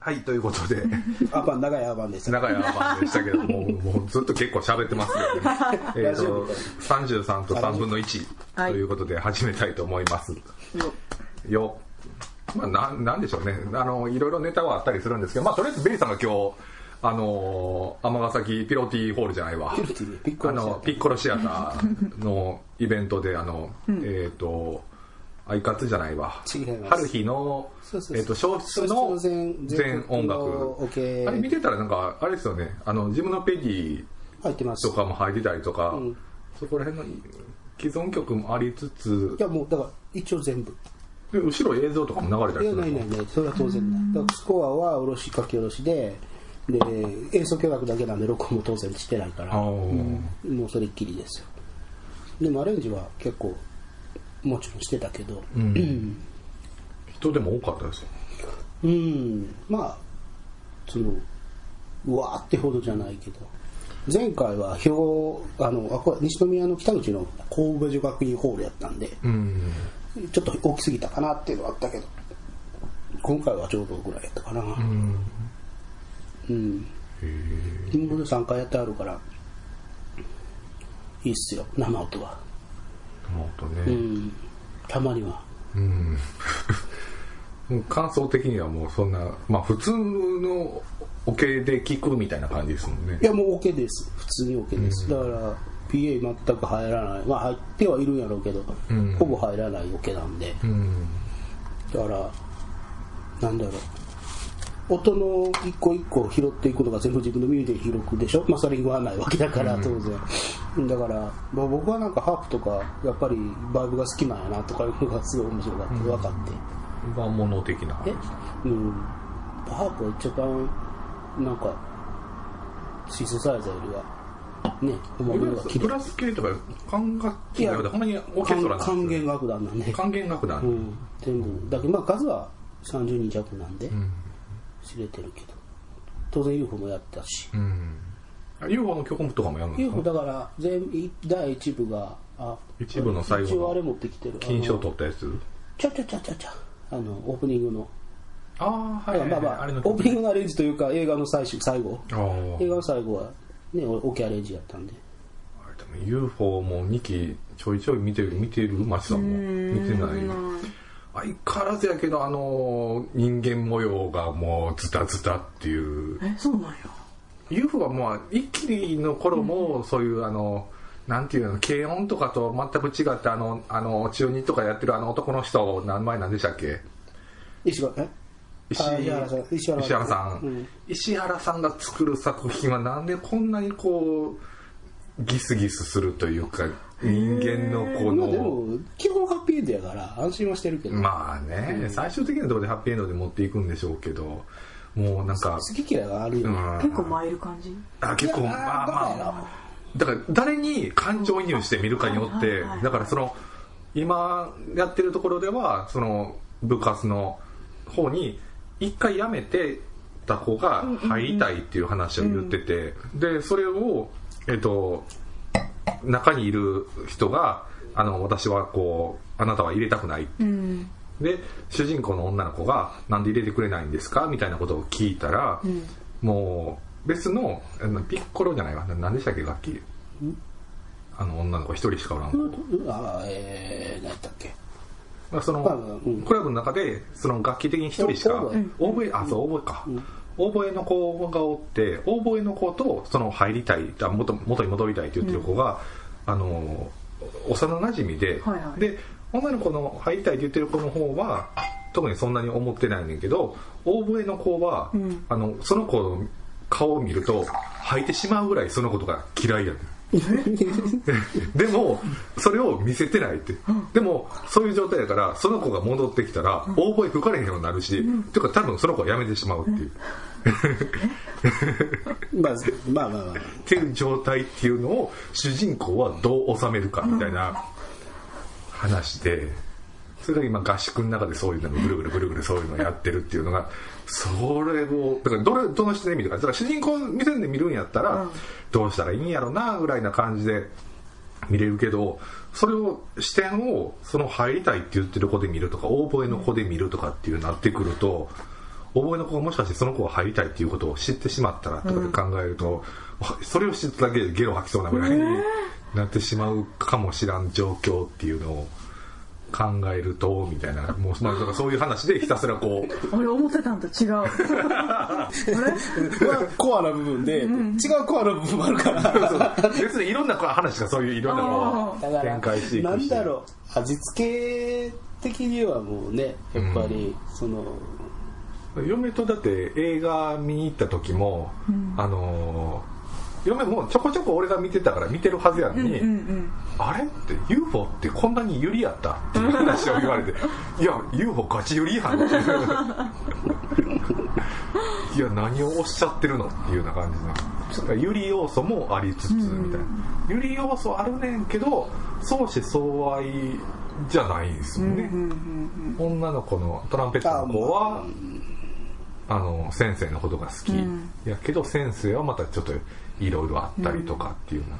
はいということで。アバン長いアバンです長いアバンでしたけどももうずっと結構喋ってますけどね。えと33と3分の1ということで始めたいと思います。よ。まあななんでしょうね。あのいろいろネタはあったりするんですけどまあとりあえずベリーさんが今日あの尼崎ピロティホールじゃないわ。ピロティピッコロシアター。あのピッコロシアターのイベントであの、えっ、とアイカツじゃないわ。春日のえっと小説の全全音楽。ケあれ見てたらなんかあれですよね。あの自分のペギー入ってます。とかも入ってたりとか、ん。そこら辺の既存曲もありつつ。いやもうだから一応全部。で後ろ映像とかも流れたいやりするの？ないないない。それは当然ないだからスコアはおろし書き下ろしでで演奏許諾だけなんで録音も当然してないから。あー。もうそれっきりですよ。でもアレンジは結構もちろんしてたけど。ん。人でも多かったですよ。うん。まあそのうわーってほどじゃないけど。前回は表あのあこれ西宮の北口の神戸女学院ホールやったんでうん。ちょっと大きすぎたかなっていうのはあったけど。今回はちょうどぐらいやったかな。うん。うん。今まで3回やってあるからいいっすよ生音はもっとね、うん。たまには。うん。感想的にはもうそんなまあ普通のオケで聞くみたいな感じですもんね。いやもう OK です。普通に OK です、だから PA 全く入らない。まあ入ってはいるんやろうけど、ん。ほぼ入らないオケなんで。うん。だからなんだろう。音の一個一個拾っていくのが全部自分の耳で拾くでしょ。まあそれ言わないわけだから当然、だから、まあ、僕はなんかハープとかやっぱりバイブが好きなんやなとかいうのが すごい面白かった、分かって。和物的な。え？うん。ハープは一番なんかシンセサイザーよりはね思うのが綺プ麗ラス系とか管楽器なのでほんまにオーケストラなんですよ管弦楽団なんで管弦楽団、うん。全部。だけどまあ数は30人弱なんで、ん。知れてるけど。当然 UFO もやったし。うん、UFO の曲とかもやるんです UFO かだから全第一部があ一部の最後の一応あれ持ってきてる。金賞取ったやつ？ちゃちゃちゃちゃちゃ。あのオープニングの。ああはい、はいまあまああれのオープニングのアレンジというか映画の最終最後。映画の最後はねオケアレンジやったんで。あれでも UFO も2期ちょいちょい見てる見てるマチさんも。見てない。相変わらずやけどあの人間模様がもうズタズタっていう。えそうなんや UFO はもう一期の頃もそういうあのなんていうの軽音とかと全く違ってあのあの中二とかやってるあの男の人名前何でしたっけ？石原？さん。石原さん、うん。石原さんが作る作品はなんでこんなにこうギスギスするというか人間のこまあでのも基本ハッピーエンドやから安心はしてるけど、まあね、最終的なところでハッピーエンドで持っていくんでしょうけどもうなんか、好き嫌いがあるよ。ね、うん。結構参る感じ？あ結構まあまあ。だから誰に感情移入して見るかによってはいはいはい。だからその今やってるところではその部活の方に一回辞めてた子が入りたいっていう話を言ってて、でそれをえっと中にいる人があの私はこうあなたは入れたくない。うんで主人公の女の子が「なんで入れてくれないんですか?」みたいなことを聞いたら、もう別のピッコロじゃないわ。な何でしたっけ？楽器あの女の子一人しかおらん子、ああえー、何やったっけ？まあ、その、クラブの中でその楽器的に一人しかオーあそうオーボエか、オーボエの子がおってオーボエの子とその入りたいあ元元に戻りたいって言ってる子が、あの幼なじみで、はいはい。で女の子の入りたいって言ってる子の方は特にそんなに思ってないねんけどオーボエの子は、ん。あのその子の顔を見ると吐いてしまうぐらいそのことが嫌いやねん でもそれを見せてないって、でもそういう状態だからその子が戻ってきたら大声吹かれへんようになるし、ていうか多分その子はやめてしまうっていう、まあまあまあまあ。っていう状態っていうのを主人公はどう収めるかみたいな話でそれが今合宿の中でそういうのぐるぐるぐるぐるそういうのをやってるっていうのがそれをだからどれどの視点で見るか。だから主人公目線で見るんやったらどうしたらいいんやろなぐらいな感じで見れるけどそれを視点をその入りたいって言ってる子で見るとかオーボエの子で見るとかっていうなってくると覚えの子がもしかしてその子が入りたいっていうことを知ってしまったらとかで考えると、それを知っただけでゲロ吐きそうなぐらいになってしまうかもしらん状況っていうのを考えるとみたいなもう、そういう話で ひたすらこう。俺思ってたんと違う。あれ？はコアな部分で、違うコアな部分もあるから。別にいろんな話がそういういろんなこあうだから展開していくし。なんだろう。味付け的にはもうねやっぱり、その嫁とだって映画見に行った時も、あのー嫁もちょこちょこ俺が見てたから見てるはずやのに、うんうんあれって UFO ってこんなにユリやったっていう話を言われて いや UFO ガチユリやんってい や何をおっしゃってるのっていうような感じでユリ要素もありつつみたいな。ユリ要素あるねんけど相思相愛じゃないんですよね、女の子のトランペットの子はあの先生のことが好き、うんやけど先生はまたちょっといろいろあったりとかっていうよう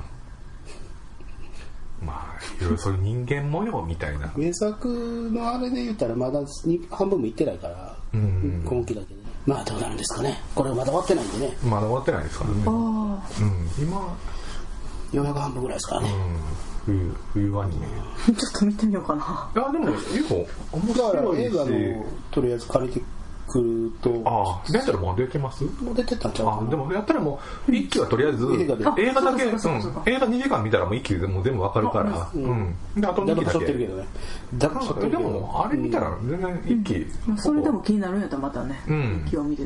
な、まあいろいろそういう人間模様みたいな。名作のあれで言ったらまだに半分もいってないから、ん。今期だけで、まあどうなるんですかね。これまだ終わってないんでね。まだ終わってないですからね、あうん、今、400半分ぐらいですからね、うん、冬冬アニメ。ちょっと見てみようかな。やでも UFO 面だから白いし。映画のとりあえず借りてくると。ああレンタルもう出てます？もう出てたんちゃうかな。あでもやったらもう一期はとりあえず映画で。映画だけ、うんあそうかそうかそう。か映画2時間見たらもう一期でもう全部わかるから、うん。であと2だいぶしょ期だけってるけどね。だいぶしょってるでもあれ見たら全然一期、まあそれでも気になるんやったらまたね、うん。気を見て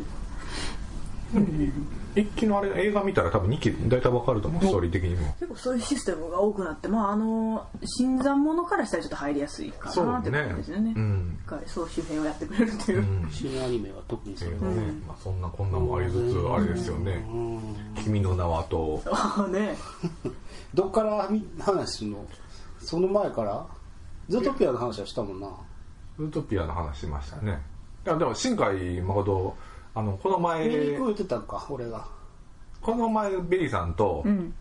一期のあれ映画見たら多分2期大体わかると思うストーリー的にも。結構そういうシステムが多くなってまああの新参者からしたらちょっと入りやすいかそうなってね感じですよね。うん。一回総集編をやってくれるっていう、うん。新アニメは特にそれは、ね。まあ、そんなこんなもありつつあれですよね「君の名は」と。ああね。どっから話するの？その前から？ズートピアの話はしたもんな「ズートピア」の話しましたね。いやでも新海誠あのこの前見に行く言ってたんか俺が。この前ベリーさんと、うん。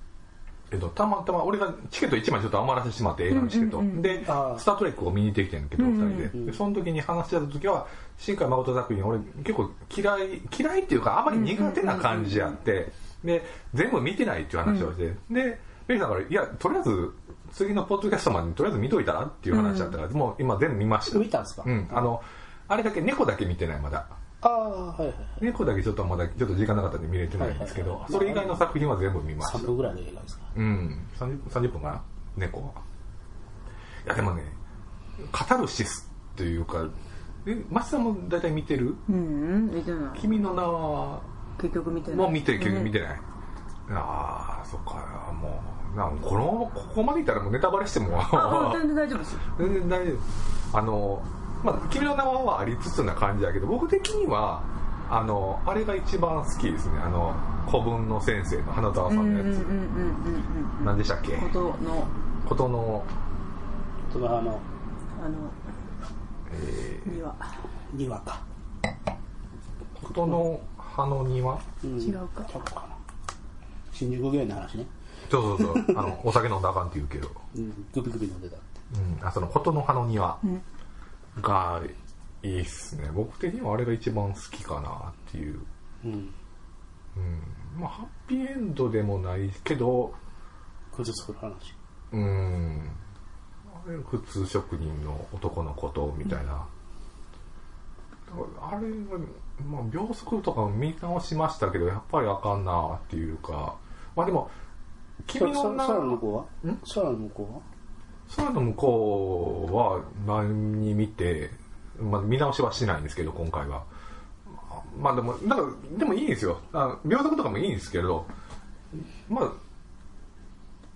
えっと、たまたま俺がチケット1枚ちょっと余らせてしまって映画のチケット、うんうんうん。でああ「スター・トレック」を見に行ってきてんけど、うんうん2人で。でその時に話し合った時は新海誠作品俺結構嫌い嫌いっていうかあまり苦手な感じやって、で全部見てないっていう話をして、でベリーさんから「いやとりあえず次のポッドキャストまでにとりあえず見といたら?」っていう話だったから、もう今全部見ました。見たんですか、うん。あのあれだけ猫だけ見てないまだああはいはい。猫だけちょっとまだちょっと時間なかったんで見れてないんですけど、はいはい。はいそれ以外の作品は全部見ました。3分ぐらいの映画ですか？うん、30, 30分かな？猫は。いやでもね、カタルシスというか、え、松さんも大体見てる？うんうん見てない。君の名は、結局見てない。もう見て、結局見ててない。ああ、そっか、もう、なんこの、ここまでいったらもうネタバレしても、ああ全然大丈夫ですよ。全然大丈夫。あの、まあ、君の名はありつつな感じだけど、僕的には、あの、あれが一番好きですね。あの、古文の先生の花澤さうんんのやつ。何でしたっけ？ことの。ことの、そのあの。あのえー。には庭か、ことの葉の庭？うん。違うか。ちゃうかな。新宿御苑の話ね、そうそうそう。あのお酒飲んだらあかんって言うけど、うん、グビグビ飲んでたって。うん、あそのことの葉の庭。んがいいっすね。僕的にはあれが一番好きかなっていう、うん。うん。まあ、ハッピーエンドでもないけど崩す話。うん。あれ普通職人の男のことみたいな、あれは、まあ、秒速とかも見直しましたけどやっぱりあかんなっていうか。まあでも君の名空の向こうは？ん？空の向こ空の向こうは何見て、まあ、見直しはしないんですけど今回は。まあでもだからでもいいんですよ。あ秒速とかもいいんですけどま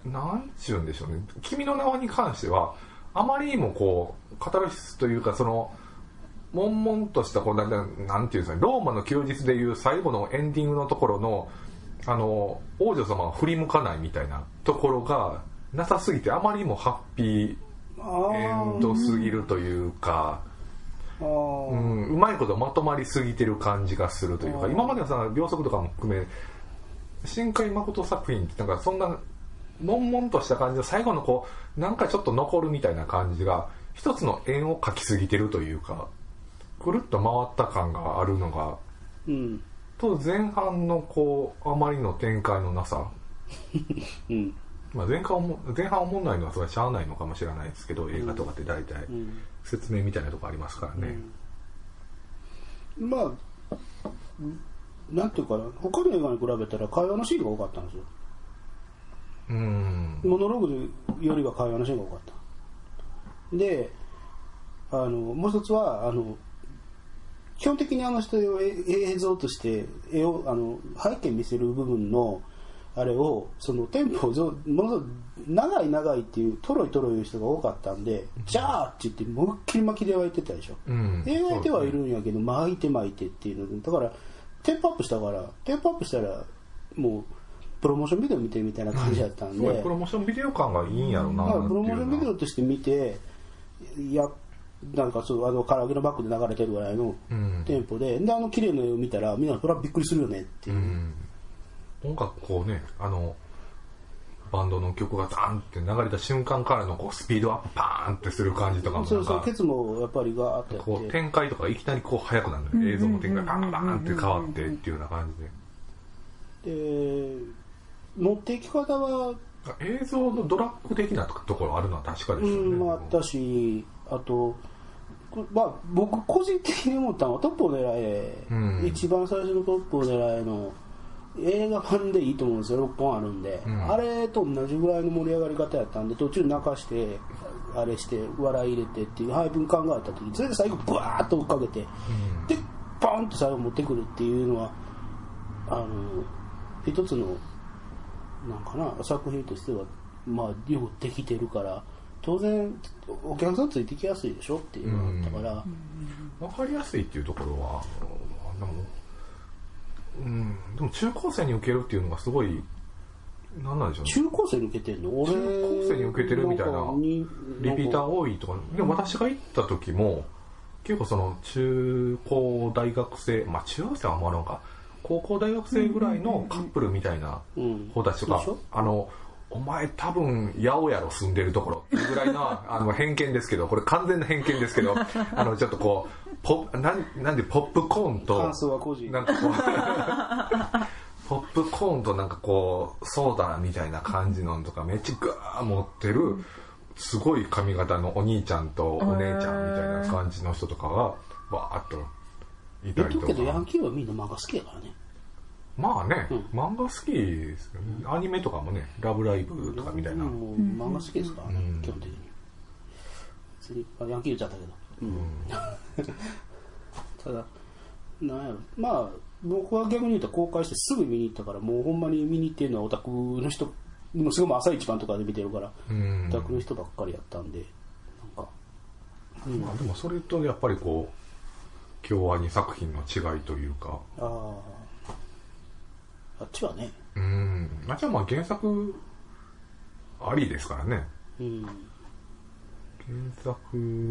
あなんちゅうんでしょうね。君の名はに関してはあまりにもこうカタルシスというかその悶々としたこうなんていうんですかねローマの休日でいう最後のエンディングのところのあの王女様が振り向かないみたいなところがなさすぎてあまりにもハッピーエンドすぎるというか、うん、うまいことまとまりすぎてる感じがするというか今まではさ秒速とかも含め新海誠作品ってなんかそんな悶々とした感じの最後のこうなんかちょっと残るみたいな感じが一つの円を描きすぎてるというかくるっと回った感があるのがうん。と前半のこうあまりの展開のなさ、うんまあ、前半おも前半思んないのはそれはしゃあないのかもしれないですけど映画とかって大体うん。説明みたいなとこありますからね、まあなんていうかな他の映画に比べたら会話のシーンが多かったんですよ。うん。モノローグよりは会話のシーンが多かった。であのもう一つはあの基本的にあの人をえ映像として絵をあの背景見せる部分のあれをそのテンポをぞものすごく長い長いっていうトロイトロイいう人が多かったんで「じゃあ!」って言って思いっきり巻きで湧いてたでしょ、うん。描いてはいるんやけど巻いて巻いてっていうのでだからテンポアップしたからテンポアップしたらもうプロモーションビデオ見てるみたいな感じだったんすで、ごいプロモーションビデオ感がいいんやろなプロモーションビデオとして見ていやなんかそうあのカラオケのバックで流れてるぐらいのうん。テンポで、であの綺麗な絵を見たらみんなそれはびっくりするよねっていう。う、ん音楽こうねあのバンドの曲がザーンって流れた瞬間からのこうスピードアップパーンってする感じとかもそなかうんそうケツもやっぱりガーって。やこう展開とかいきなりこう速くなるのよ映像の展開がバンバンって変わってっていうような感じで。で持っていき方は映像のドラッグ的なところあるのは確かですよね、うん、まあ、あったしあと、こまあ、僕個人的に思ったのは「トップを狙え」うん。一番最初の「トップを狙え」の映画版でいいと思うんですよ。6本あるんで、ん。あれと同じぐらいの盛り上がり方やったんで途中泣かしてあれして笑い入れてっていう配分考えた時それで最後ブワーッと追っかけて、でポンと最後持ってくるっていうのはあの一つのなんかな作品としてはまあよくできてるから当然お客さんついてきやすいでしょっていうのがあったから、分かりやすいっていうところはでも,、うん、でも中高生に受けるっていうのがすごい何なんでしょうね。中高生に受けてんの？俺中高生に受けてるみたいなリピーター多いとか。でも私が行った時も結構その中高大学生まあ中学生はあんまりなんか高校大学生ぐらいのカップルみたいなうん。子たちとかあのお前多分八百やろ住んでるところっていうぐらいなあの偏見ですけどこれ完全な偏見ですけどあのちょっとこうポなんなんでポップコーンと感想は個人なんかこう ポップコーンとなんかこうソーダみたいな感じのとかめっちゃガー持ってるすごい髪型のお兄ちゃんとお姉ちゃんみたいな感じの人とかがわーっといたりと言っとくけどヤンかキーはみんな漫画好きやからね。まあね、うん。漫画好きですよね。アニメとかもね「ラブライブ!」とかみたいな、もう漫画好きですからね、うん。基本的に。別にあヤンキー言っちゃったけど、うん。ただなんやろ。まあ僕は逆に言うと公開してすぐ見に行ったからもうほんまに見に行ってるのはオタクの人もうすごい朝一番とかで見てるから、うん。オタクの人ばっかりやったんでなんか、うん。まあ、でもそれとやっぱりこう京アニ作品の違いというか。あああっちはね。うん。あじゃあまあ原作ありですからね。うん原作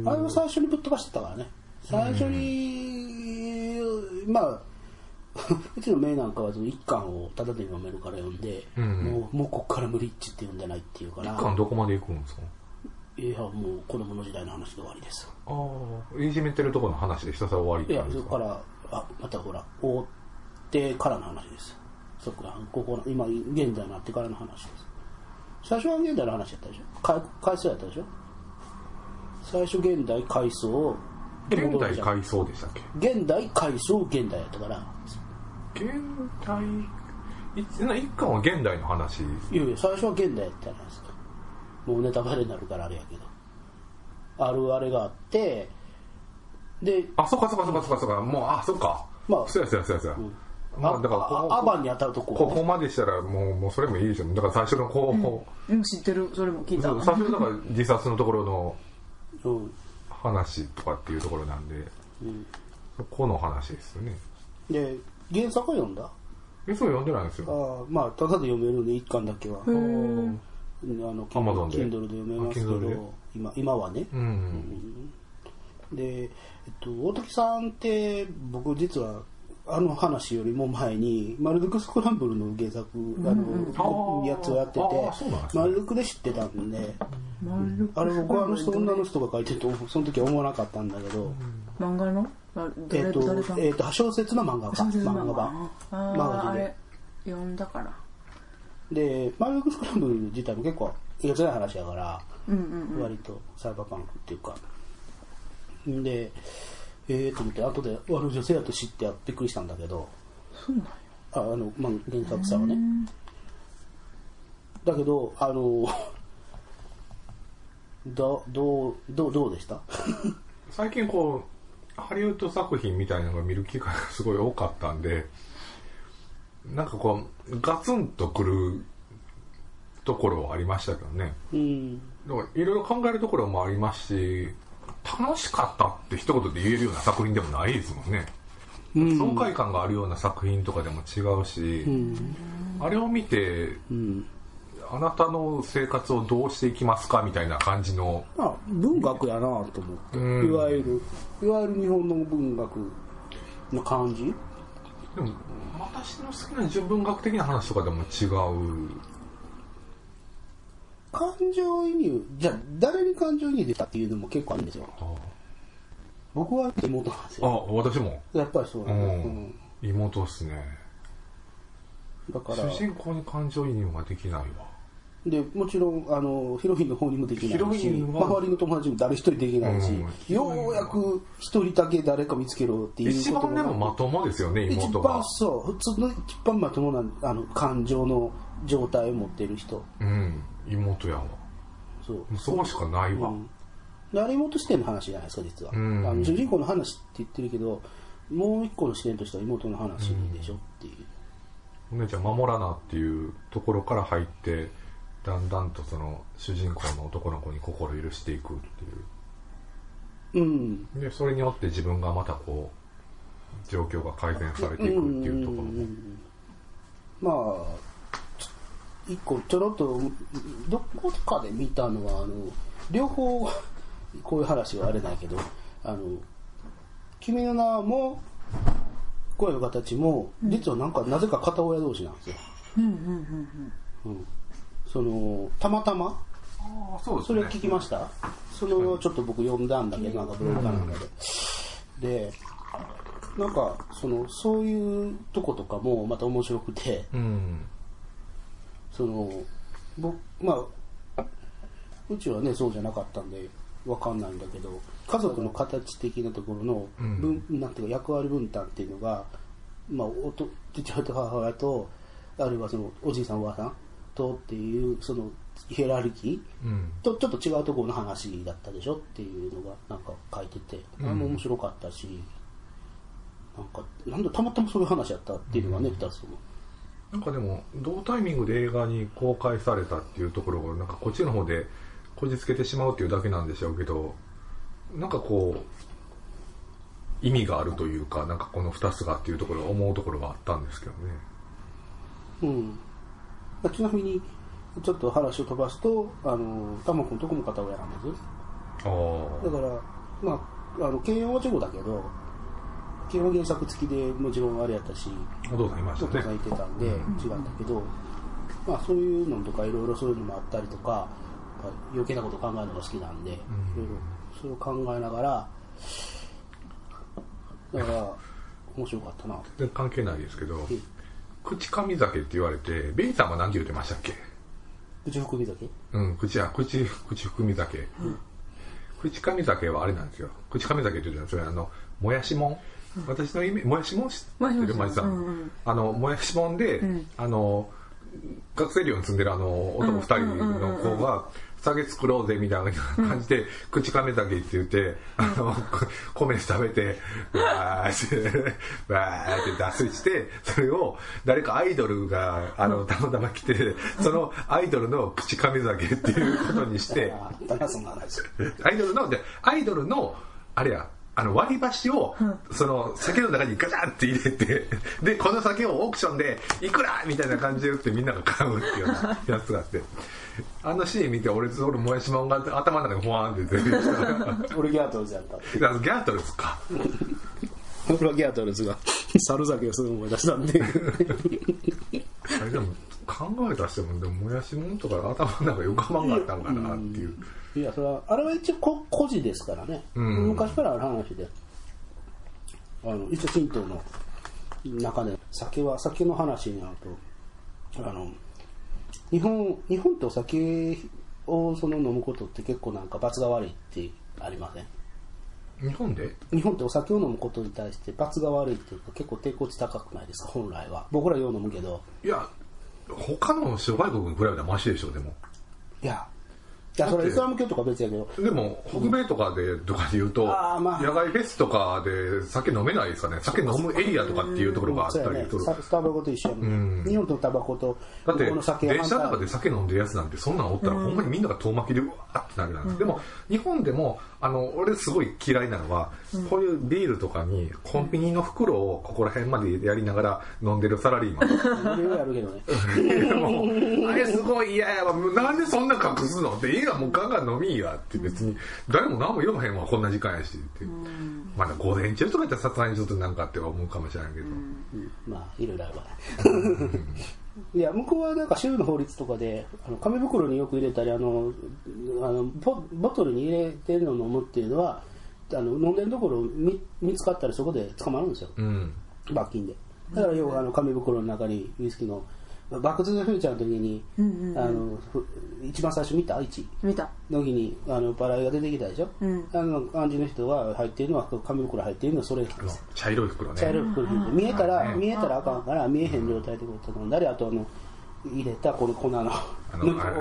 あれは最初にぶっ飛ばしてたからね。最初に、まあ うちのメイなんかはその一巻をタダで読めるから読んで、うん。もうもうこっから無理っちって読んでないっていうから。一巻どこまで行くんですか？いやもう子供の時代の話で終わりです。ああいじめてるところの話でひたすら終わりっいやそこからあまたほら追ってからの話です。そっかここの今現在になってからの話です。最初は現代の話やったでしょ？か回想やったでしょ？最初現代回想で現代回想でしたっけ？現代回想現代やったから現代いな一巻は現代の話？いやいや最初は現代やったじゃないですか。もうネタバレになるからあれやけど。あるあれがあってであそっかそっかそっかそっかそっか。もうあそっか。まあそうやそうやそうやそうや、まあだからアバンに当たるとこ。ねこまでしたらもうもうそれもいいでしょ。だから最初のこう、うん。知ってる。それも聞いた。そう最初だから自殺のところのうん話とかっていうところなんで、そこの話ですよね。で原作は読んだ？えそう読んでないんですあよ。あまあただで読めるんで一巻だけは。あの Amazon で？Kindle で読めますけど今今はね。うん、で、えっと、大竹さんって僕実はあの話よりも前にマルドクスクランブルの原作、あのやつをやっててマルドクで知ってたんで丸あれ僕はあの人女の人が書いてるとその時は思わなかったんだけど、漫画の？あえっ、誰とえっ、と小説の漫画家小説の漫画。版あマガジンで。ーあれ読んだから。でマルドクスクランブル自体も結構えげつない話やからうんうん割とサイバーパンクっていうか。んでええと思って後で悪女性やと知ってびっくりしたんだけどそうなんや。ああの、まあ、原作者はね。だけどあのどどうどうどうでした？最近こうハリウッド作品みたいなのが見る機会がすごい多かったんでなんかこうガツンとくるところはありましたけどね。うん。だからいろいろ考えるところもありますし楽しかったって一言で言えるような作品でもないですもんね、爽快感があるような作品とかでも違うし、あれを見てうん。あなたの生活をどうしていきますかみたいな感じの。まあ文学やなと思って、うん。いわゆるいわゆる日本の文学の感じ。でも私の好きな純文学的な話とかでも違う感情移入じゃあ誰に感情移入できたっていうのも結構あるんですよ。僕は妹なんですあよ私も。やっぱりそうだうね、ん。妹っすね。うんだから。主人公に感情移入はできないわ。でもちろんあのヒロインの方にもできないし周りの友達も誰一人できないし、うんようやく一人だけ誰か見つけろっていう一こと番でもまともですよね一妹が番そう普通の一番まともなあの感情の状態を持ってる人。うん。妹やわ。そう。そうしかないわ、うん。であれ妹視点の話じゃないですか実は、うん。あの主人公の話って言ってるけどもう一個の視点としては妹の話でしょっていう、お姉ちゃん守らなっていうところから入ってだんだんとその主人公の男の子に心許していくっていう。うん。でそれによって自分がまたこう状況が改善されていくっていうところもまあちょ一個ちょろっとどこかで見たのはあの両方こういう話はあれないけどあの「君の名も声の形も実はなんかなぜか片親同士なんですよ、うんうんうんうん、そのたまたま？ああそうですそれ聞きました？それをちょっと僕読んだんだけどなんかブログかなんかで。でなんかそのそういうとことかもまた面白くて。うんその僕まあうちはねそうじゃなかったんでわかんないんだけど家族の形的なところの分、なんていうか役割分担っていうのが、まあ、おと父親と母親とあるいはそのおじいさんおばあさんとっていうそのヒエラルキーうん。とちょっと違うところの話だったでしょっていうのがなんか書いてて、あれも面白かったしなんかなんだたまたまそういう話やったっていうのがね、二つともなんかでも同タイミングで映画に公開されたっていうところがなんかこっちの方でこじつけてしまうっていうだけなんでしょうけどなんかこう意味があるというかなんかこの2つがっていうところ思うところがあったんですけどね。うん。まあちなみにちょっと話を飛ばすとあのタモ君とこも片親なんです。ああだからまああの慶応はチェコだけど基本原作付きでもちろんあれやったしお父さんいましたね。お父さんいてたんで違ったけど、まあそういうのとかいろいろそういうのもあったりとか余計なこと考えるのが好きなんで、いろいろそれを考えながらだから面白かったな。全然関係ないですけどん。口噛み酒って言われてベイさんは何て言ってましたっけ？口含み酒うん口や口口含み酒、口噛み酒はあれなんですよ。口噛み酒って言うじゃないそれあのもやしもん？私のイメージもやしもん知ってる？もやしもんマジさん、うんうん。あのもやしもんで、ん。あの学生寮に住んでるあの男二人の子が酒作ろうぜみたいな感じで、口噛め酒って言って、あの、米食べて、わーって、わーって脱水して、それを誰かアイドルが、あの、たまたま来て、そのアイドルの口噛み酒っていうことにして、アイドルの、で、アイドルの、あれや、あの割り箸を、その酒の中にガチャンって入れてでこの酒をオークションでいくらみたいな感じで売ってみんなが買うっていうようなやつがあって。あのシーン見て俺俺もやしもんが頭の中にフワーンって出てきた。俺ギャートルズやったギャートルズか。プラギアトルズが猿酒をするの思い出したんで。あれでも考えたしてもでももやしもんとか頭の中浮かばんかったんかなっていう、いやそれはあれは一応こ孤児ですからね、うん。昔からある話で。あの一応神道の中で酒は酒の話になるとあの日本日本ってお酒をその飲むことって結構なんか罰が悪いってありません？日本で？日本ってお酒を飲むことに対して罰が悪いっていうか結構抵抗値高くないですか？本来は。僕らよう飲むけど。いや他の諸外国に比べたらマシでしょでも。いやいやそれイスラム教とか別やけど。でも北米とかでとかで言うと、あーまあ。野外フェスとかで酒飲めないですかね。酒飲むエリアとかっていうところがあったそうやね。りするスタバコと一緒やもん。ね日本とタバコとだって向こうの酒電車反対とかで酒飲んでるやつなんてそんなんおったらほんまにみんなが遠巻きでうわーってなるなんです、でも日本でもあの俺すごい嫌いなのは、こういうビールとかにコンビニの袋をここら辺までやりながら飲んでるサラリーマン。俺はやるけどね。もうあれすごい嫌やわ。もうなんでそんな隠すのっていいわもうガンガン飲みいいわって別に。誰も何も言わへんわこんな時間やしって。まだ午前中とかやったらさすがにちょっとなんかって思うかもしれないけど、うん。まあいろいろあるわいや向こうはなんか州の法律とかであの紙袋によく入れたりあのあのボボトルに入れてるのを飲むっていうのはあの飲んでるところ見見つかったらそこで捕まるんですよ。うん。罰金で。だから要はあの紙袋の中にウイスキーのバック・トゥ・ザ・フューチャーの時に、あのふ一番最初見た1見た。の時にあのバラエが出てきたでしょ、うん。あの感じの人が入ってるのは紙袋入ってるのはそれなんです。茶色い袋ね。茶色い袋見えたら、はい見えたらあかんから見えへん状態でこうやって飲んだりあとあの入れたこの粉の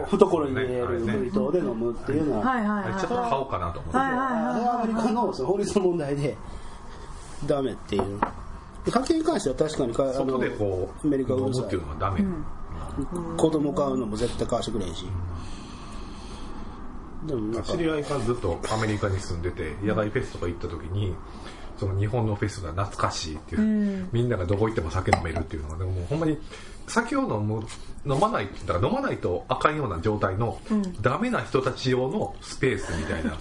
懐に入れるあれね。水筒で飲むっていうのは、ちょっと買おうかなと思って、あれはアメリカの法律の問題でダメっていう酒に関しては確かにかこうアメリカうるさい飲むっていうのはダメ、子供買うのも絶対買わしてくれへんし、でもなんか知り合いがずっとアメリカに住んでて野外フェスとか行った時にその日本のフェスが懐かしいっていう、みんながどこ行っても酒飲めるっていうのがでももうほんまに酒を飲む飲まないだから飲まないとあかんような状態の、ダメな人たち用のスペースみたいな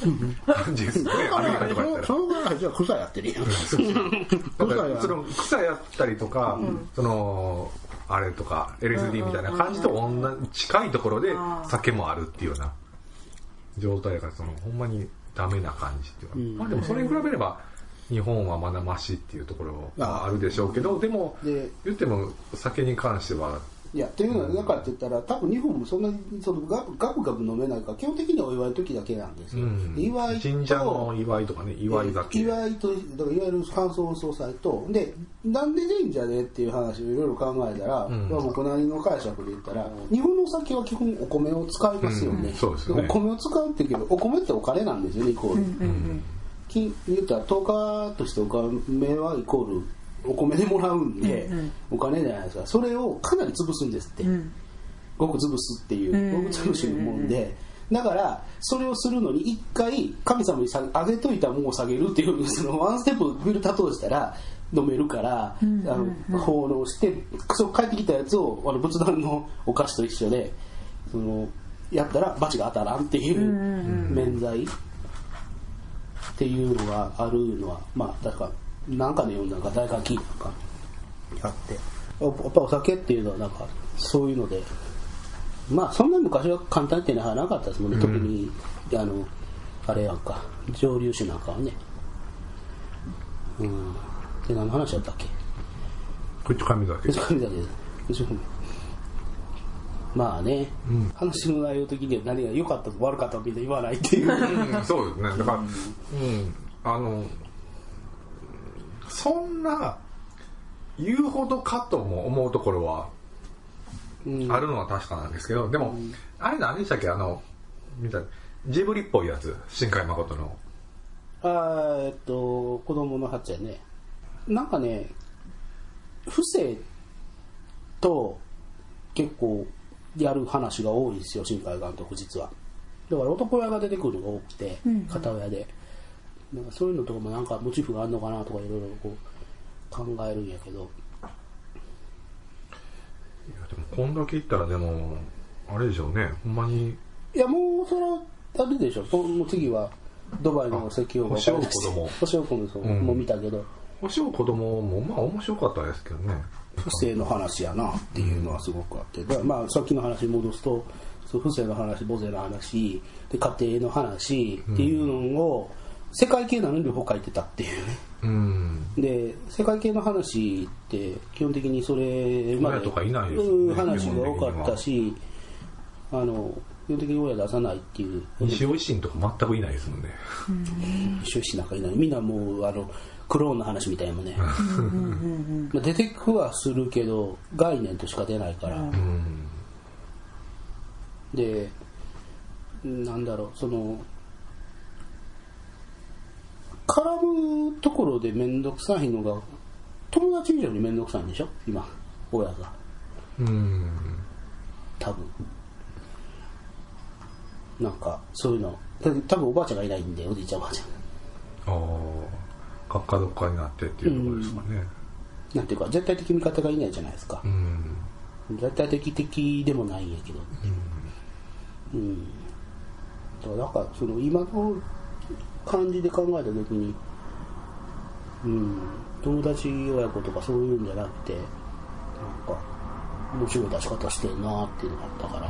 感じですね。アメリカとかやったら。そ。のぐらいじゃあ草やってるやん。その草やったりとか、そのあれとか LSD みたいな感じと同じ近いところで酒もあるっていうような状態だからそのほんまにダメな感じっていうか、まあでもそれに比べれば日本はまだマシっていうところはあるでしょうけどでもで言っても酒に関しては。いやっていうのは何かって言ったら多分日本もそんなにそのガブガブガブ飲めないから基本的にはお祝いの時だけなんですよ、うん。で祝いと神社の祝いとかね祝い酒。祝いとだからいわゆる感想総裁とでなんで神社でっていう話をいろいろ考えたら、ん。まあ僕なりの解釈で言ったら日本のお酒は基本お米を使いますよね,、うん。そうですよね。お米を使うって言うけどお米ってお金なんですよねイコール、金言ったら10日としてお金はイコールお米でもらうんで、お金じゃないですか。それをかなり潰すんですって、ごく潰すっていうごく潰しのもんで、だからそれをするのに一回神様にさあげといたものを下げるっていうそのワンステップフィルター通したら飲めるから、あの奉納してそう帰ってきたやつをあの仏壇のお菓子と一緒でそのやったら罰が当たらんっていう免罪っていうのがあるのはまあだから何かで読んだのか誰か聞いたのかあって。やっぱお酒っていうのはなんかそういうのでまあそんなに昔は簡単っていうのはなかったですもんね、特にあのあれやんか蒸留酒なんかはね。うん。で何の話だったっけ？こっち神酒神だけですまあね、話の内容的には何が良かったと悪かったとみんな言わないっていう。うん。そうですね。だからうん。あのそんな言うほどかとも思うところはあるのは確かなんですけどでも、あれ何でしたっけ？あのみたいジブリっぽいやつ。新海誠の。あーえっと子供の発やね。なんかね不正と結構やる話が多いですよ新海監督実は。だから男親が出てくるのが多くて片親で、なんかそういうのとかもなんかモチーフがあるのかなとかいろいろこう考えるんやけど。いやでもこんだけ言ったらでもあれでしょうね。ほんまに。いやもうそれはあれでしょ。もう次はドバイの石油が星を子供。星を子供もう見たけど。星を子供もまあ面白かったですけどね不正の話やなっていうのはすごくあって、まあさっきの話に戻すとそう不正の話母性の話で家庭の話っていうのを世界系なのに両方書いてたっていうね。うん。で世界系の話って基本的にそれまで親とかいないですよねうん話が多かったしあの基本的に親出さないっていう。西尾維新とか全くいないですもんね。一緒しなんかいない。みんなもうあのクローンの話みたいなもんね。まあ出てくはするけど概念としか出ないから、うん。でなんだろうその絡むところで面倒くさいのが友達以上に面倒くさいんでしょ？今親が。うん。多分。なんかそういうの。多分おばあちゃんがいないんでおじいちゃんおばあちゃん。ああ学科どっかになってっていうところですかね。なんていうか絶対的味方がいないじゃないですか。うん。絶対的敵でもないんやけどう。ん、だからなんかその今の感じで考えた時にうん。友達親子とかそういうんじゃなくてなんか面白い出し方してるなっていうのがあったから、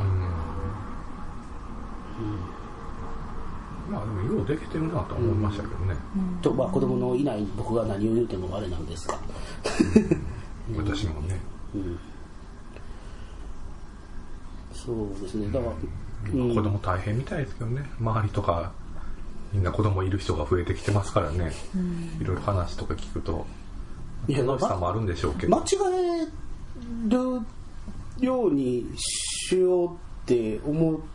まあでもようできてるなとは思いましたけどね、とまあ子供のいない僕が何を言うてもあれなんですが 私もね。そうですね。だから、うん、子供大変みたいですけどね。周りとかみんな子供いる人が増えてきてますからね、いろいろ話とか聞くと楽しさもあるんでしょうけど、間違えるようにしようって思って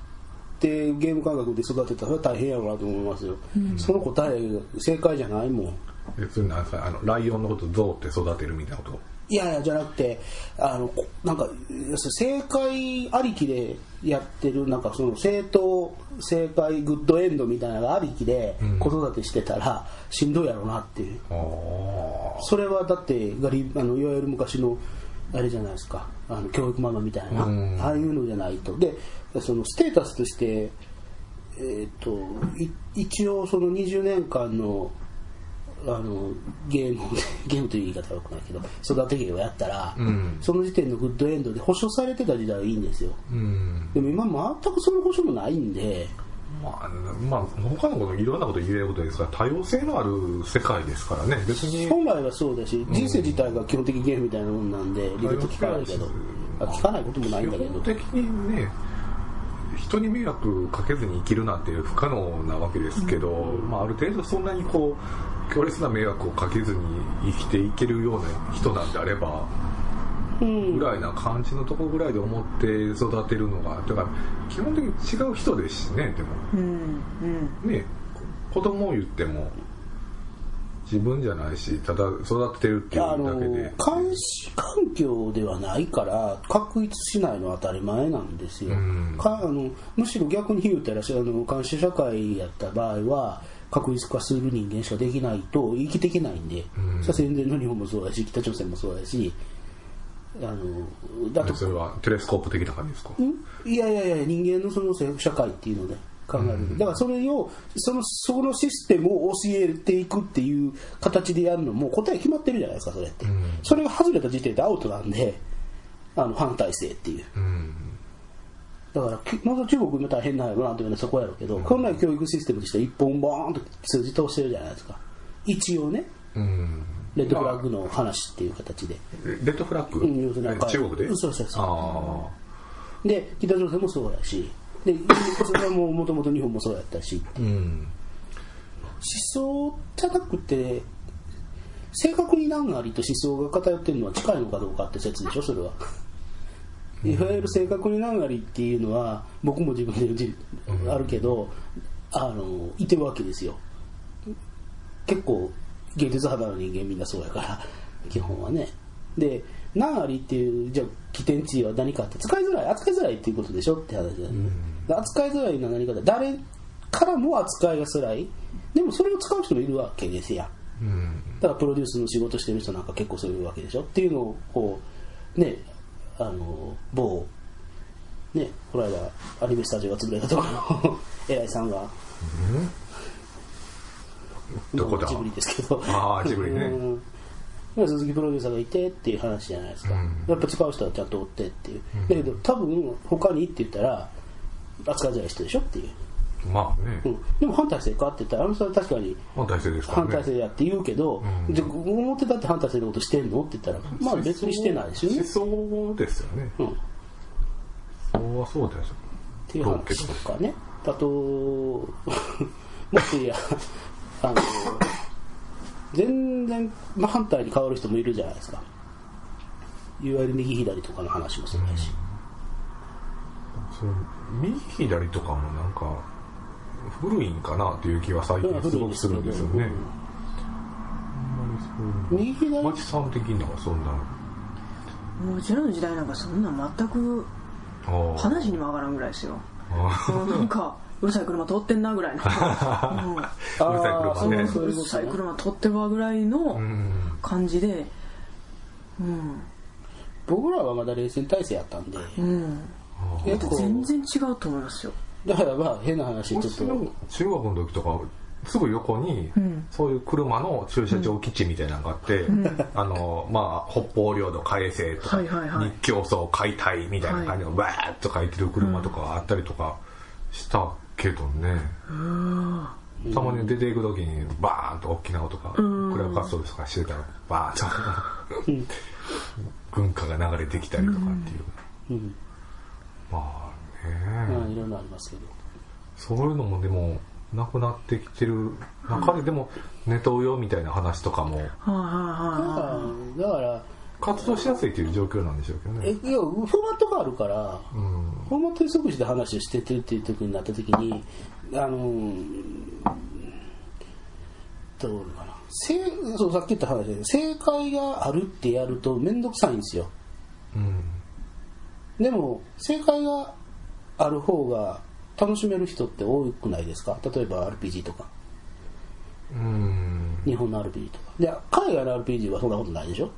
ゲーム感覚で育てたら大変やろうなと思いますよ、その答えが正解じゃないもん。別になんですかあのライオンのことゾウって育てるみたいなこと？いやいやじゃなくてあのこなんか正解ありきでやってるなんかその正当正解グッドエンドみたいなのがありきで子育てしてたらしんどいやろうなっていう、ああそれはだってガリあのいわゆる昔のあれじゃないですか。あの教育ママみたいな、うん。ああいうのじゃないと。でそのステータスとして、えー、とい一応その20年間のあのゲームゲームという言い方はよくないけど育て芸をやったら、うん。その時点のグッドエンドで保証されてた時代はいいんですよ。うん。でも今全くその保証もないんでまあ、まあ、他のこといろんなこと言えることですから多様性のある世界ですからね。別に本来はそうだし人生自体が基本的にゲームみたいなもんなんでリベット聞かないけど。あ聞かないこともないんだけど。基本的にね人に迷惑かけずに生きるなんて不可能なわけですけど、まあ、ある程度そんなにこう強烈な迷惑をかけずに生きていけるような人なんであればうん。ぐらいな感じのところぐらいで思って育てるのがだから基本的に違う人ですしねでも。うんうん。ね子供を言っても自分じゃないしただ育ててるっていうだけで。監視環境ではないから確立しないのは当たり前なんですよ、うん。かあのむしろ逆に言うたらあの監視社会やった場合は確立化する人間しかできないと生きていけないんで、うん。それは戦前の日本もそうだし北朝鮮もそうだしあのだと。それはテレスコープ的な感じですか？ん？いやいやいや人間のその社会っていうので考える、だからそれをそのそのシステムを教えていくっていう形でやるのも答え決まってるじゃないですかそれって、ん。それが外れた時点でアウトなんであの反体制っていう。うん。だからきまず中国今大変なんやろなというのはそこやろうけど、本来教育システムとしては一本バーンと数字通してるじゃないですか。一応ね。うんレッドフラッグの話っていう形で、レッドフラッグ、うん中国で？そうそうそうあで北朝鮮もそうやし。でそれはもうもともと日本もそうやったし。あうん思想じゃなくて正確に何ありと思想が偏ってるのは近いのかどうかって説でしょ？それは。いわゆる正確に何ありっていうのは僕も自分で言うじあるけどあのいてるわけですよ。結構芸術肌の人間みんなそうやから基本はね。で何ありっていうじゃあ起点値は何かって使いづらい扱いづらいっていうことでしょ？って話だよね、で扱いづらいのは何かだ誰からも扱いがづらい。でもそれを使う人もいるわけですやうん。だからプロデュースの仕事してる人なんか結構そういうわけでしょ？っていうのをこうねあの某ねこの間アニメスタジオが潰れたところの 偉いさんがどこだ？ジブリですけどあージブリね鈴木プロデューサーがいてっていう話じゃないですか、うんやっぱ使う人はちゃんとおってっていう、だけど多分他にって言ったら扱いづらい人でしょっていう、まあね、うん、でも反体制かって言ったらあの人は確かに反体制ですから反ね体制やって言うけど、うん。で表だって反体制のことしてんのって言ったらまあ別にしてないですよね。思想ですよね。うん。そうはそうですよ。っていう話とかね。あと もっといやあの全然真反対に変わる人もいるじゃないですか。いわゆる右左とかの話もそうだし、その右左とかもなんか古いんかなっていう気は最近すごくするんですよね。あんまりそういう右左の町さん的にはそんなもううちらの時代なんかそんな全く話にも上がらんぐらいですよ。なんかうるさい車通ってんなぐらいの、うんーうるさい車ね。ううるさい車通ってるわぐらいのうん感じでうん僕らはまだ冷戦体制やったんで、うん全然違うと思いますよだからまあ変な話ちょっと中学の時とかすぐ横に、んそういう車の駐車場基地みたいなのがあって、あのまあ北方領土返せとか、はいはいはい日教層解体みたいな感じのバーッと書いてる車とかがあったりとかしたけどね、たまに出ていく時にバーンと大きな音がクラブ活動とかしてたらバーンと。軍歌が流れてきたりとかっていう、うん。まあね、まあいろいろありますけど。そういうのもでもなくなってきてる中ででもネトウヨみたいな話とかも。はいはいはいだから活動しやすいという状況なんでしょうけどね。えいやフォーマットがあるからうん。フォーマットに即して話をしててるっていう時になった時にあのどうかな。正そうさっき言った話で正解があるってやると面倒くさいんですよ。うん。でも正解がある方が楽しめる人って多くないですか？例えば RPG とか。うん。日本の RPG とか。で海外の RPG はそんなことないでしょ？い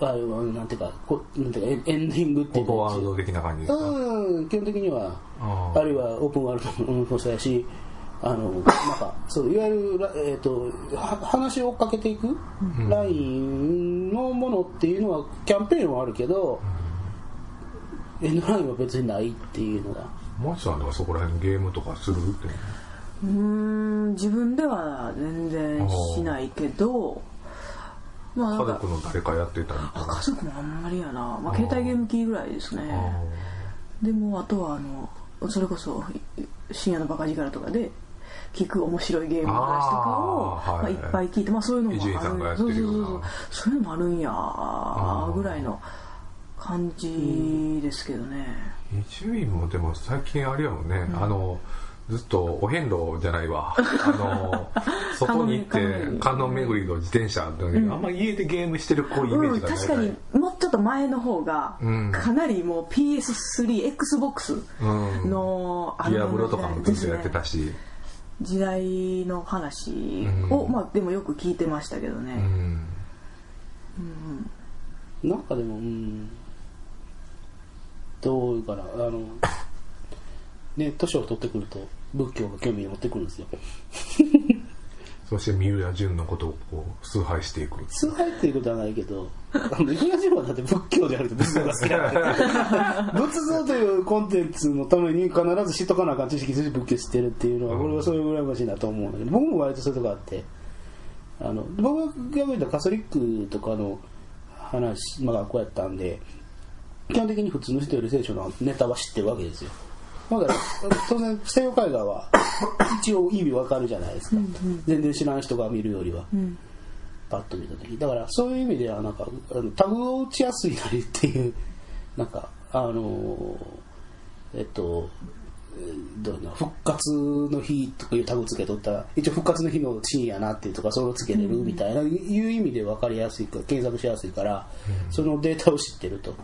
あなんていうかこなんていうかエンエンディングっていうオープンワールド的な感じですか？うん基本的にはあるいはオープンワールドもそうやしあのなんかそういわゆる、らえー、とは話を追っかけていくラインのものっていうのはキャンペーンはあるけど、エンドラインは別にないっていうのがマチさんとかそこら辺ゲームとかする？って。うーん自分では全然しないけどまあ家族の誰かやってたりとあか。家族もあんまりやな、まあ、携帯ゲーム機ぐらいですね。でもあとはあのそれこそい深夜のバカ力とかで聞く面白いゲームの話とかをまあ、いっぱい聞いて、まあ、そういうのもある。そうそうそうそう。いうのもあるんやー。ぐらいの感じですけどね、伊集院もでも最近あれやもんね、あのずっとお遍路じゃないわ。あの 外に行って観音巡り。の自転車だけど、あんま家でゲームしてる子イメーうん、ジがない確かに。もうちょっと前の方がうん。かなりもう PS3XBOX うん。のあディアブロとかもずっとやってたしし、時代の話を、うん。まあでもよく聞いてましたけどね、うん。なんかでもうん。どういうかな。あのね年を取ってくると仏教が興味を持ってくるんですよ。そして三浦淳のことをこう崇拝していく。崇拝っていうことはないけど、あの東はだって仏教じゃなくて仏像が好きな 仏像というコンテンツのために必ず知っとかなあかん知識として仏教知ってるっていうのは、これはそういう羨ましいなと思うんだけど、僕も割とそういうとこあって、あの僕が言ったカソリックとかの話、まあ学校やったんで、基本的に普通の人より聖書のネタは知ってるわけですよ。だから当然西洋絵画は一応意味わかるじゃないですか、全然知らん人が見るよりは、うんパッと見た時。だからそういう意味ではなんかタグを打ちやすいなりっていうなんかあのえっとえーどういうの復活の日とかいうタグつけとった。ら一応復活の日のシーンやなっていうとかそれをつけれるみたいな、いう意味で分かりやすいから検索しやすいから、そのデータを知ってると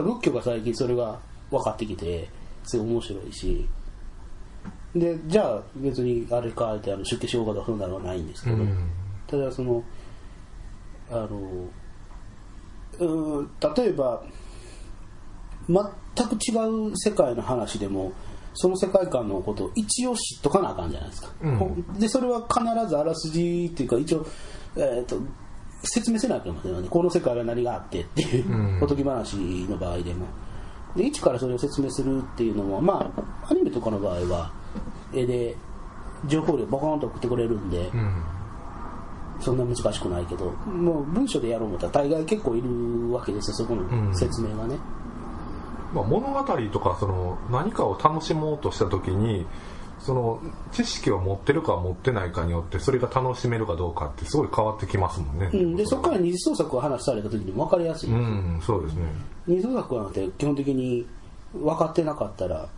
仏教が最近それが分かってきてすごい面白いし。でじゃあ別にあれかってあの出家しようかとかそんなのはないんですけど、うん。ただそのあのうーん例えば全く違う世界の話でもその世界観のことを一応知っとかなあかんじゃないですか、うん。ほでそれは必ずあらすじっていうか一応、えー、と説明せないと思うんですよね。この世界は何があってっていう、おとぎ話の場合でもで一からそれを説明するっていうのもまあアニメとかの場合は絵で情報量ボコンと送ってくれるんで、うん。そんな難しくないけどもう文章でやろう思ったら大概結構いるわけですよそこの説明がね、まあ、物語とかその何かを楽しもうとした時にその知識を持ってるか持ってないかによってそれが楽しめるかどうかってすごい変わってきますもんね。うん、でそこから二次創作を話された時にも分かりやすい、うん、そうですね。二次創作なんて基本的に分かってなかったら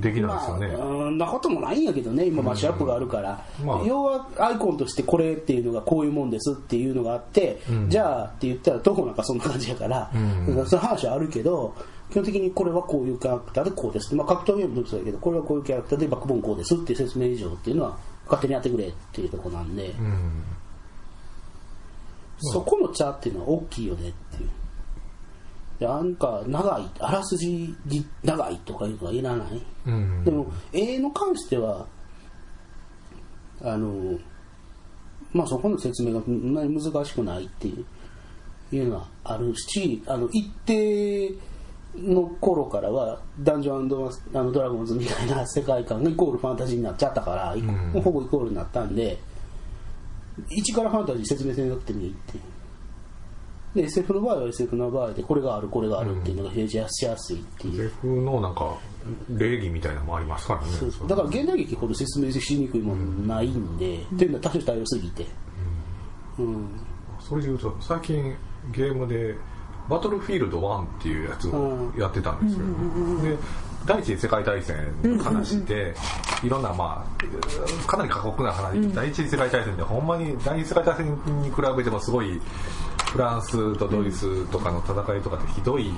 できないですよね。まあ、うんなこともないんやけどね。今マッシュアップがあるから、まあ。要はアイコンとしてこれっていうのがこういうもんですっていうのがあって、じゃあって言ったらどこなんかそんな感じやから、その話はあるけど基本的にこれはこういうキャラクターでこうですまあ格闘ゲームもそうだけどこれはこういうキャラクターでバックボーンこうですっていう説明以上っていうのは勝手にやってくれっていうところなんで、うん。そこの茶っていうのは大きいよねっていう。でなんか長いあらすじ長いとかいうのはいらない、うんでも絵の関してはあのまあそこの説明がそんなに難しくないっていういうのはあるしあの一定の頃からはダンジョンドあのドラゴンズみたいな世界観がイコールファンタジーになっちゃったから、イコん。ほぼイコールになったんで一からファンタジー説明せなくてもいいっていう。で SF の場合は SF の場合でこれがあるこれがあるっていうのが表示しやすいっていう、SF のなんか礼儀みたいなのもありますからね。だから現代劇ほど説明しにくいものないんで、っていうのは多種多様すぎて、うん。それで言うと最近ゲームでバトルフィールド1っていうやつをやってたんですよ、で第一次世界大戦の話で、いろんなまあかなり過酷な話、第一次世界大戦ってほんまに第二次世界大戦に比べてもすごいフランスとドイツとかの戦いとかってひどい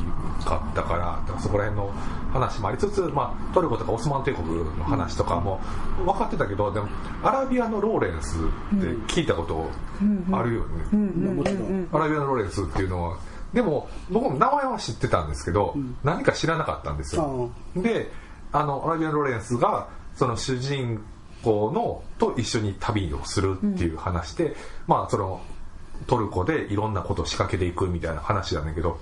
かったからだからそこら辺の話もありつつ、まあ、トルコとかオスマン帝国の話とかも分かってたけどでもアラビアのローレンスって聞いたことあるよね、もちろん、アラビアのローレンスっていうのはでも僕も名前は知ってたんですけど、何か知らなかったんですよ。であ。のアラビアのローレンスがその主人公のと一緒に旅をするっていう話で、まあそのトルコでいろんなことを仕掛けていくみたいな話なんだけど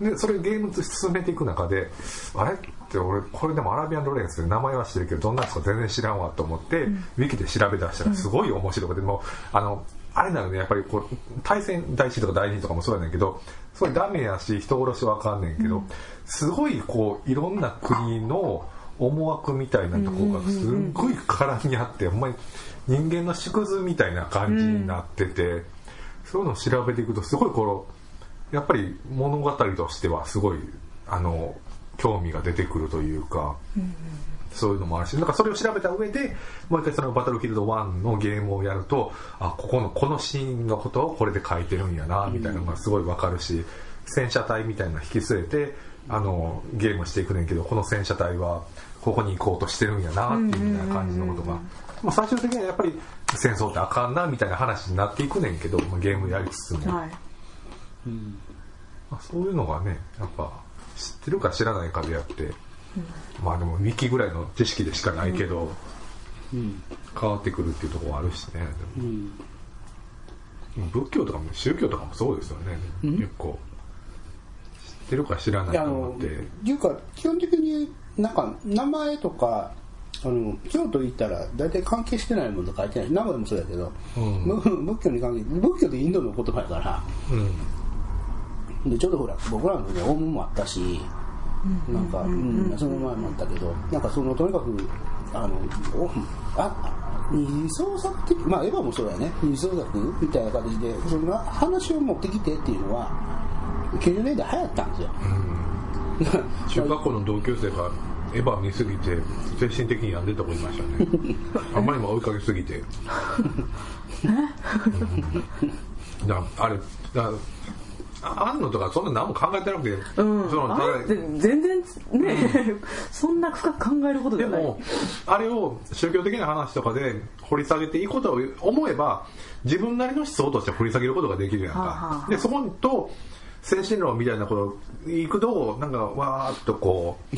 でそれゲーム進めていく中であれ？って俺これでもアラビアン・ロレンスで名前は知ってるけどどんなやつか全然知らんわと思って、ウィキで調べ出したらすごい面白くて、もうあのあれなのねやっぱりこう対戦第一とか第二とかもそうやねんけどすごいダメやし人殺しはあかんねんけど、すごいこういろんな国の思惑みたいなところがすっごい絡み合って、ほんまに人間の縮図みたいな感じになってて、そういうのを調べていくとすごいこのやっぱり物語としてはすごいあの興味が出てくるというか、そういうのもあるしなんかそれを調べた上でもう一回そのバトルフィールド1のゲームをやるとあここのこのシーンのことをこれで書いてるんやなみたいなのがすごいわかるし、戦車隊みたいなの引き据えてあのゲームしていくねんけどこの戦車隊はここに行こうとしてるんやなっていうみたいな感じのことが。まあ、最終的にはやっぱり戦争ってあかんなみたいな話になっていくねんけど、まあ、ゲームやりつつも、はい。まあ、そういうのがねやっぱ知ってるか知らないかでやって、まあでもウィキぐらいの知識でしかないけど、うん。変わってくるっていうところはあるしね。うん。仏教とかも宗教とかもそうですよね、結構。知ってるか知らないかって。いうか基本的になんか名前とかあの京都行ったら大体関係してないもの書いてない。名古屋もそうやけど、うん。ぶ仏教に関係仏教ってインドの言葉やから。うん。でちょうどほら僕らの時はオウムもあったし、なんか、うんその前もあったけどなんかそのとにかくあのおあ二次創作的まあエヴァもそうやね。二次創作みたいな形でその話を持ってきてっていうのは90年代流行ったんですよ、中学校の同級生がエヴァ見すぎて精神的に病んでた子いましたね。あんまりも追いかけすぎて。あれだああんのとかそんな何も考えてなくて、うん、そのあれって全然ね、そんな深く考えることじゃない。でもあれを宗教的な話とかで掘り下げていくことを思えば自分なりの思想として掘り下げることができるやんか、はあはあでそこと精神論みたいなこといくとなんかわーっとこう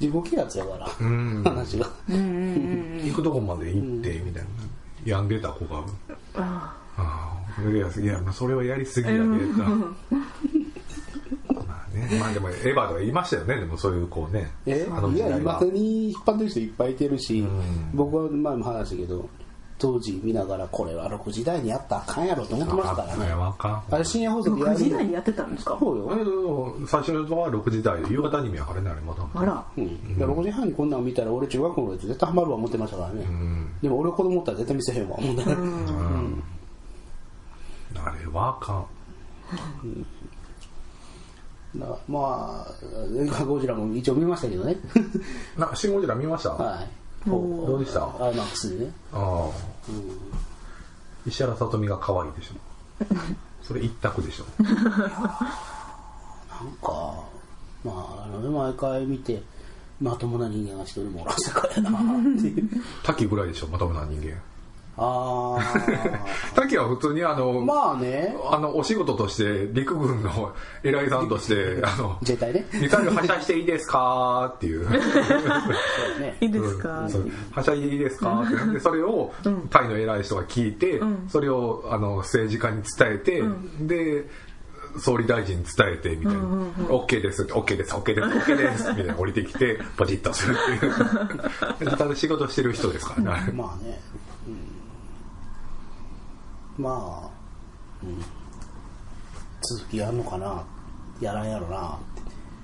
自己啓発やから、ん。話が。行くとこまで行ってみたいな。病んでた子が。ああいやい。やまあそれはやりすぎやで、まあねまあでもエヴァとか言いましたよね。でもそういうこうねえ？あのいや今時代は。に引っ張ってる人いっぱいいてるし、ん。僕は前も話したけど当時見ながらこれは6時台にやったらあかんやろと思ってましたからあいやねあれ深夜放送でや6る時台にやってたんですかそうよ、うん最初は6時台夕方アニメやからねあれまだあらうん、で6時半にこんなん見たら俺中学校のやつ絶対ハマるわ思ってましたからね、うんでも俺子供おったら絶対見せへんわ思って、あれはあかん。まあ映画ゴジラも一応見ましたけどね。なシン・ゴジラ見ました、はい。どうでした？あアイマックスでね。あ、石原さとみが可愛いでしょ。それ一択でしょ。なんかまああのね毎回見てまともな人間が一人もおらん世界やなっていう。滝ぐらいでしょまともな人間あ滝 は普通にあの、あまあね。あのお仕事として陸軍の 偉いさんとしてあの自衛隊ね。ミサイル発射していいですかっていう。そうね。いいですか、うん。発射いいですか？って。でそれをタイの偉い人が聞いて、それをあの政治家に伝えて、で総理大臣に伝えてみたいな「OK です」って OK です」「OK です」「OK です」みたいな降りてきてポチッとするっていう。ただ仕事してる人ですからね、まあね、うん、まあ、うん、続きやんのかな？やらんやろな。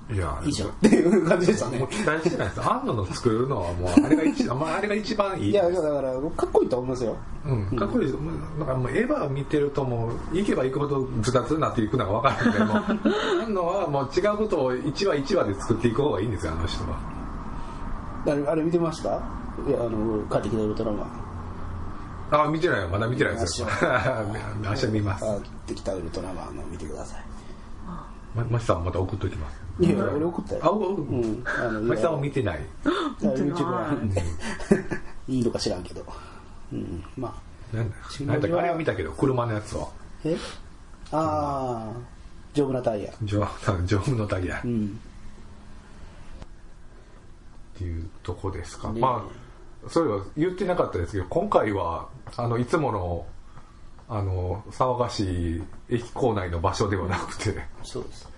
いや以上っていう感じでしたね。もう期待してないです。あんのの作るのはもうあれが一まああれが一番いい。いやだからかっこいいと思いますよ。うん、かっこいいうなんかもうエヴァを見てるともう行けば行くほどズタズタになっていくのが分かるんでもうあんのはもう違うことを1話1話で作っていく方がいいんですよあの人は。あれあれ見てました？いやあの帰ってきたウルトラマンあ見てないよ。まだ見てないですよ。明日見ます。帰ってきたウルトラマンの見てくださまましさんまた送っときます。いいや俺送ったよ。あ、ううん。んあのましさんも見てない。あ YouTube なんでいいのか知らんけど。うん。まあ。なんだあれは見たけど車のやつは。え？ああ丈夫なタイヤ。丈夫丈夫のタイヤ。っうん。ていうとこですか、ねえ。まあそういえば言ってなかったですけど今回はあのいつものあの騒がしい駅構内の場所ではなくてそうです。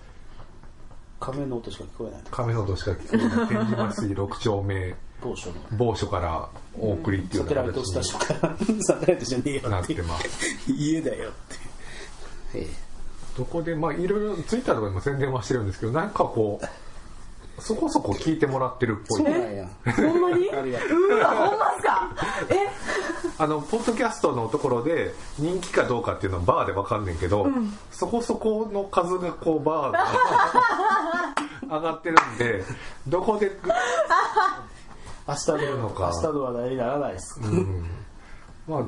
亀の音しか聞こえない。亀の音しか聞こえない天神橋筋6丁目某所の。某所からお送りっていうサテライトスタジオからサテライトじゃねえよなっっててます。家だよって。えどこでまあいろいろツイッターとかでも宣伝はしてるんですけどなんかこうそこそこ聞いてもらってるっぽい。えそうなんや。ほんまに？う。わほんまっすか。え？あのポッドキャストのところで人気かどうかっていうのはバーでわかんねんけど、そこそこの数がこうバーが 上がってるんでどこで明日るのか？明日の話題にならないです、まあね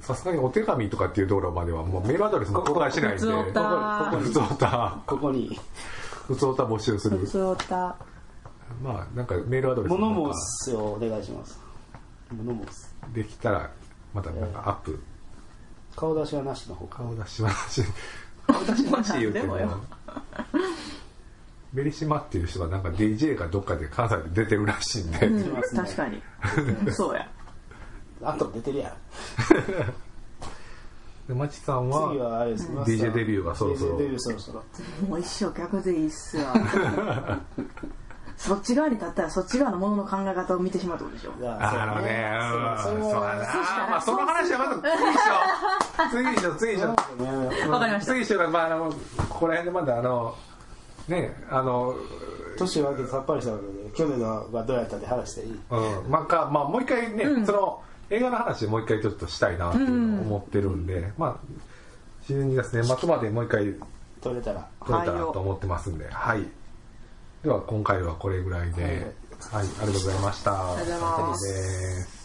さすがにお手紙とかっていう道路まではもうメールアドレスも公開しないんで。ここここに普通おた募集する。普通おたまあなんかメールアドレス。物なんか申すをお願いします。物申す。できたらまたなんかアップ。顔出しはなしの方か顔出します顔出しますって言うてもなんでもよ。ベリシマっていう人がなんか DJ がどっかで関西で出てるらしいんで、うんますね。確かに。そうや。あと出てるやん でまちさんは次はあれです DJ デビューがそろそろ。デビューそろそろ。もう一生逆でいいっすわ。そっち側に立ったらそっち側のものの考え方を見てしまうってことでしょ。あのね。そううん。そうだな。そうしかないまあその話はまた次にしよう次にしよう次にしよう。そうね。わかりました。次にしようまああのここら辺でまだあのねあの年分けてさっぱりしたわけで去年のがどうやったって話していい。うん、まあか、まあ、もう一回ね、その映画の話もう一回ちょっとしたいなっていうのを思ってるんで、まあ12月年末までもう一回取れたら撮れたらと思ってますんで、はい。では今回はこれぐらいで、はい、ありがとうございました。ありがとうございます